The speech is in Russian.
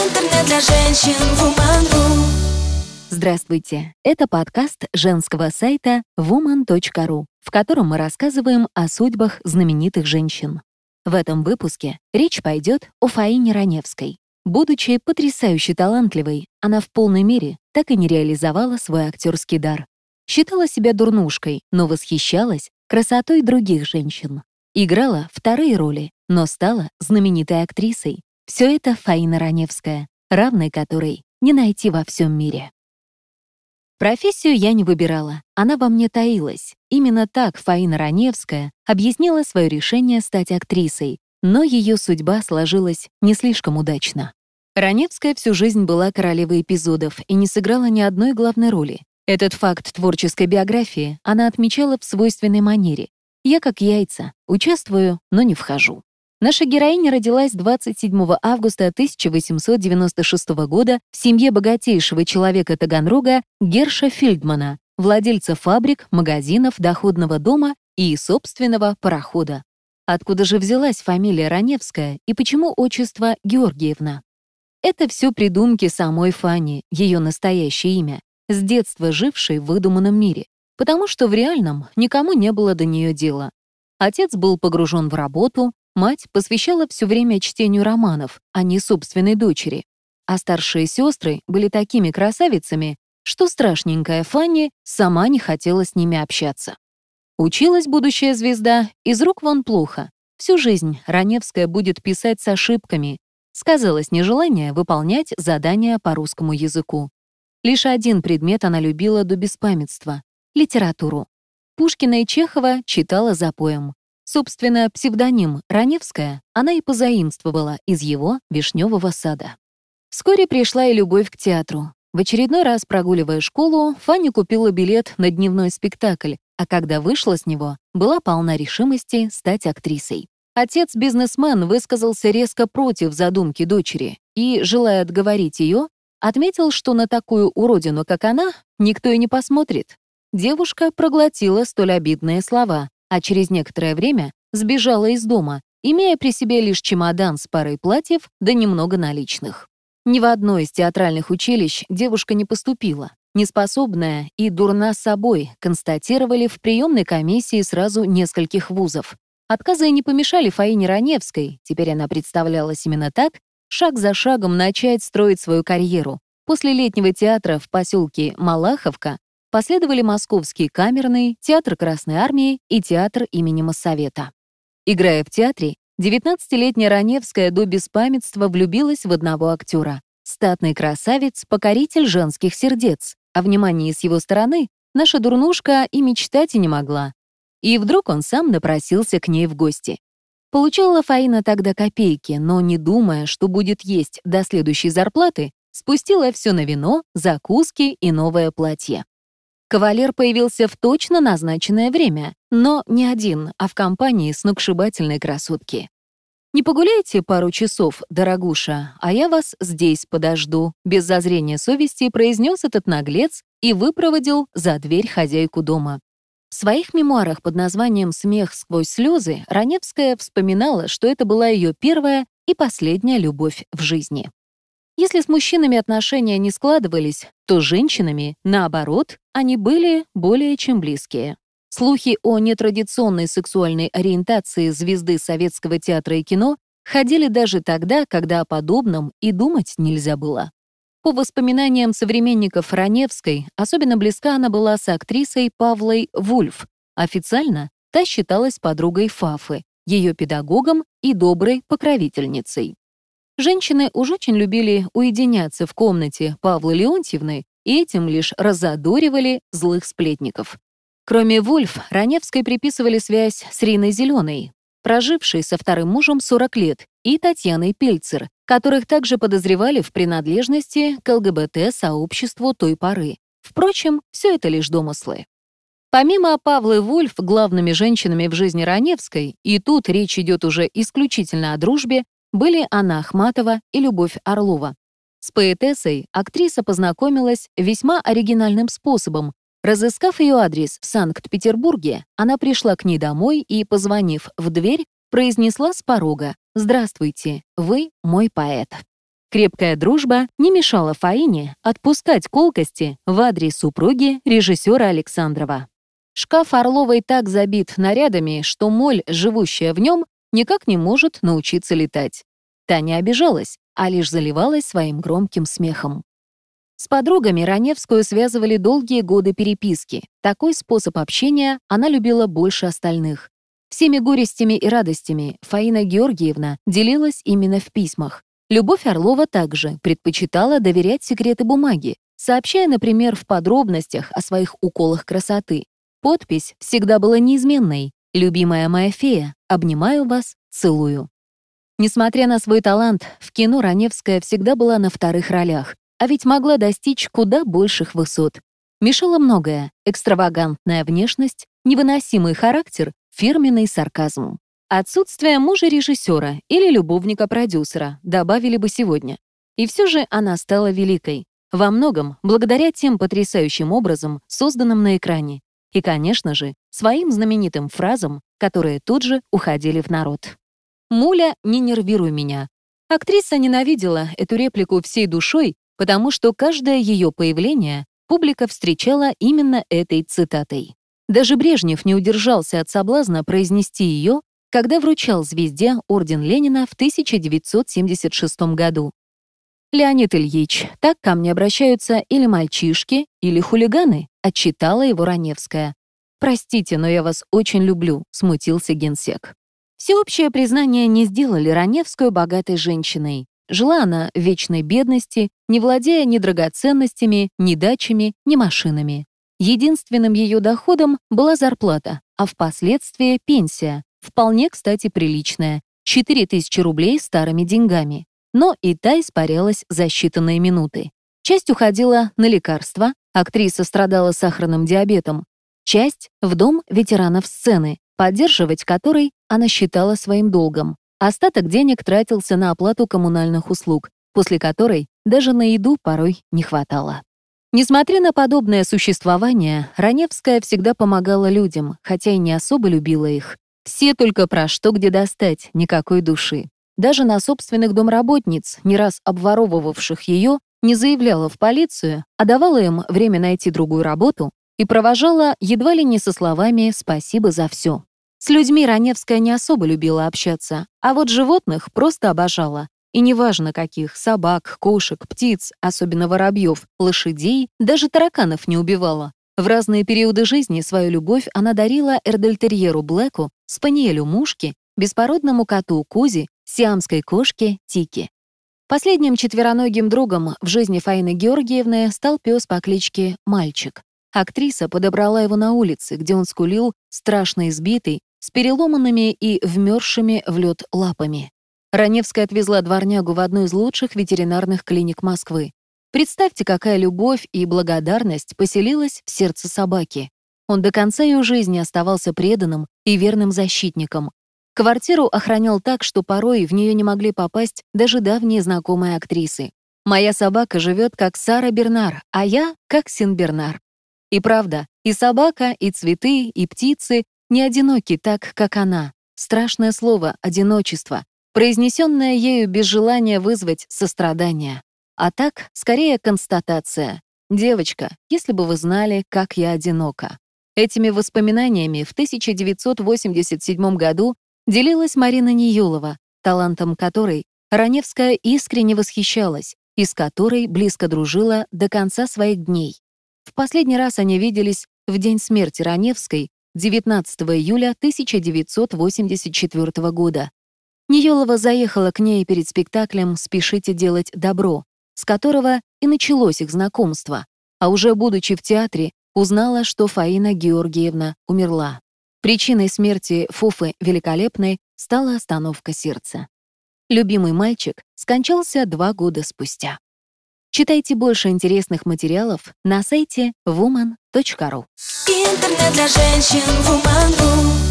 Интернет для женщин Woman.ru Здравствуйте! Это подкаст женского сайта woman.ru, в котором мы рассказываем о судьбах знаменитых женщин. В этом выпуске речь пойдет о Фаине Раневской. Будучи потрясающе талантливой, она в полной мере так и не реализовала свой актерский дар. Считала себя дурнушкой, но восхищалась красотой других женщин. Играла вторые роли, но стала знаменитой актрисой. Все это Фаина Раневская, равной которой не найти во всем мире. Профессию я не выбирала, она во мне таилась. Именно так Фаина Раневская объяснила свое решение стать актрисой, но ее судьба сложилась не слишком удачно. Раневская всю жизнь была королевой эпизодов и не сыграла ни одной главной роли. Этот факт творческой биографии она отмечала в свойственной манере. «Я как яйца, участвую, но не вхожу». Наша героиня родилась 27 августа 1896 года в семье богатейшего человека Таганрога Герша Фельдмана, владельца фабрик, магазинов, доходного дома и собственного парохода. Откуда же взялась фамилия Раневская и почему отчество Георгиевна? Это все придумки самой Фани, ее настоящее имя, с детства жившей в выдуманном мире, потому что в реальном никому не было до нее дела. Отец был погружен в работу, мать посвящала все время чтению романов, а не собственной дочери. А старшие сестры были такими красавицами, что страшненькая Фанни сама не хотела с ними общаться. Училась будущая звезда из рук вон плохо. Всю жизнь Раневская будет писать с ошибками, сказалось нежелание выполнять задания по русскому языку. Лишь один предмет она любила до беспамятства — литературу. Пушкина и Чехова читала запоем. Собственно, псевдоним «Раневская» она и позаимствовала из его «Вишневого сада». Вскоре пришла и любовь к театру. В очередной раз, прогуливая школу, Фанни купила билет на дневной спектакль, а когда вышла с него, была полна решимости стать актрисой. Отец-бизнесмен высказался резко против задумки дочери и, желая отговорить ее, отметил, что на такую уродину, как она, никто и не посмотрит. Девушка проглотила столь обидные слова, а через некоторое время сбежала из дома, имея при себе лишь чемодан с парой платьев да немного наличных. Ни в одно из театральных училищ девушка не поступила. Неспособная и дурна собой констатировали в приемной комиссии сразу нескольких вузов. Отказы не помешали Фаине Раневской, теперь она представлялась именно так, шаг за шагом начать строить свою карьеру. После летнего театра в поселке Малаховка последовали Московский камерный, Театр Красной Армии и Театр имени Моссовета. Играя в театре, 19-летняя Раневская до беспамятства влюбилась в одного актера. Статный красавец, покоритель женских сердец, а внимание с его стороны наша дурнушка и мечтать и не могла. И вдруг он сам напросился к ней в гости. Получала Фаина тогда копейки, но, не думая, что будет есть до следующей зарплаты, спустила все на вино, закуски и новое платье. Кавалер появился в точно назначенное время, но не один, а в компании сногсшибательной красотки. «Не погуляйте пару часов, дорогуша, а я вас здесь подожду», без зазрения совести произнес этот наглец и выпроводил за дверь хозяйку дома. В своих мемуарах под названием «Смех сквозь слезы» Раневская вспоминала, что это была ее первая и последняя любовь в жизни. Если с мужчинами отношения не складывались, то с женщинами, наоборот, они были более чем близкие. Слухи о нетрадиционной сексуальной ориентации звезды советского театра и кино ходили даже тогда, когда о подобном и думать нельзя было. По воспоминаниям современников Раневской, особенно близка она была с актрисой Павлой Вульф. Официально та считалась подругой Фафы, ее педагогом и доброй покровительницей. Женщины уж очень любили уединяться в комнате Павлы Леонтьевны и этим лишь разодоривали злых сплетников. Кроме Вульф, Раневской приписывали связь с Риной Зеленой, прожившей со вторым мужем 40 лет, и Татьяной Пельцер, которых также подозревали в принадлежности к ЛГБТ-сообществу той поры. Впрочем, все это лишь домыслы. Помимо Павлы Вульф, главными женщинами в жизни Раневской, и тут речь идет уже исключительно о дружбе, были Анна Ахматова и Любовь Орлова. С поэтессой актриса познакомилась весьма оригинальным способом. Разыскав ее адрес в Санкт-Петербурге, она пришла к ней домой и, позвонив в дверь, произнесла с порога «Здравствуйте, вы мой поэт». Крепкая дружба не мешала Фаине отпускать колкости в адрес супруги режиссера Александрова. Шкаф Орловой так забит нарядами, что моль, живущая в нем, никак не может научиться летать. Таня обижалась, а лишь заливалась своим громким смехом. С подругами Раневскую связывали долгие годы переписки. Такой способ общения она любила больше остальных. Всеми горестями и радостями Фаина Георгиевна делилась именно в письмах. Любовь Орлова также предпочитала доверять секреты бумаги, сообщая, например, в подробностях о своих уколах красоты. Подпись всегда была неизменной «Любимая моя фея, обнимаю вас, целую». Несмотря на свой талант, в кино Раневская всегда была на вторых ролях, а ведь могла достичь куда больших высот. Мешало многое — экстравагантная внешность, невыносимый характер, фирменный сарказм. Отсутствие мужа-режиссера или любовника-продюсера добавили бы сегодня. И все же она стала великой. Во многом благодаря тем потрясающим образом, созданным на экране. И, конечно же, своим знаменитым фразам, которые тут же уходили в народ. «Муля, не нервируй меня». Актриса ненавидела эту реплику всей душой потому что каждое ее появление публика встречала именно этой цитатой. Даже Брежнев не удержался от соблазна произнести ее, когда вручал звезде Орден Ленина в 1976 году. «Леонид Ильич, так ко мне обращаются или мальчишки, или хулиганы», отчитала его Раневская. «Простите, но я вас очень люблю», — смутился генсек. Всеобщее признание не сделали Раневскую богатой женщиной. Жила она в вечной бедности, не владея ни драгоценностями, ни дачами, ни машинами. Единственным ее доходом была зарплата, а впоследствии пенсия, вполне, кстати, приличная, 4000 рублей старыми деньгами. Но и та испарялась за считанные минуты. Часть уходила на лекарства, актриса страдала сахарным диабетом, часть — в дом ветеранов сцены, поддерживать который она считала своим долгом. Остаток денег тратился на оплату коммунальных услуг, после которой даже на еду порой не хватало. Несмотря на подобное существование, Раневская всегда помогала людям, хотя и не особо любила их. Все только про что где достать, никакой души. Даже на собственных домработниц, не раз обворовывавших ее, не заявляла в полицию, а давала им время найти другую работу и провожала едва ли не со словами «спасибо за все». С людьми Раневская не особо любила общаться, а вот животных просто обожала. И неважно каких — собак, кошек, птиц, особенно воробьев, лошадей, даже тараканов не убивала. В разные периоды жизни свою любовь она дарила эрдельтерьеру Блэку, спаниелю Мушки, беспородному коту Кузи, сиамской кошке Тики. Последним четвероногим другом в жизни Фаины Георгиевны стал пес по кличке Мальчик. Актриса подобрала его на улице, где он скулил, страшно избитый, с переломанными и вмерзшими в лед лапами. Раневская отвезла дворнягу в одну из лучших ветеринарных клиник Москвы. Представьте, какая любовь и благодарность поселилась в сердце собаки. Он до конца ее жизни оставался преданным и верным защитником. Квартиру охранял так, что порой в нее не могли попасть даже давние знакомые актрисы. «Моя собака живет как Сара Бернар, а я — как Син Бернар». И правда, и собака, и цветы, и птицы не одиноки так, как она. Страшное слово «одиночество», произнесенное ею без желания вызвать сострадание. А так, скорее констатация. «Девочка, если бы вы знали, как я одинока». Этими воспоминаниями в 1987 году делилась Марина Ниюлова, талантом которой Раневская искренне восхищалась и с которой близко дружила до конца своих дней. В последний раз они виделись в день смерти Раневской 19 июля 1984 года. Ниелова заехала к ней перед спектаклем «Спешите делать добро», с которого и началось их знакомство, а уже будучи в театре, узнала, что Фаина Георгиевна умерла. Причиной смерти Фуфы Великолепной стала остановка сердца. Любимый мальчик скончался два года спустя. Читайте больше интересных материалов на сайте woman.ru. Интернет для женщин Woman.ru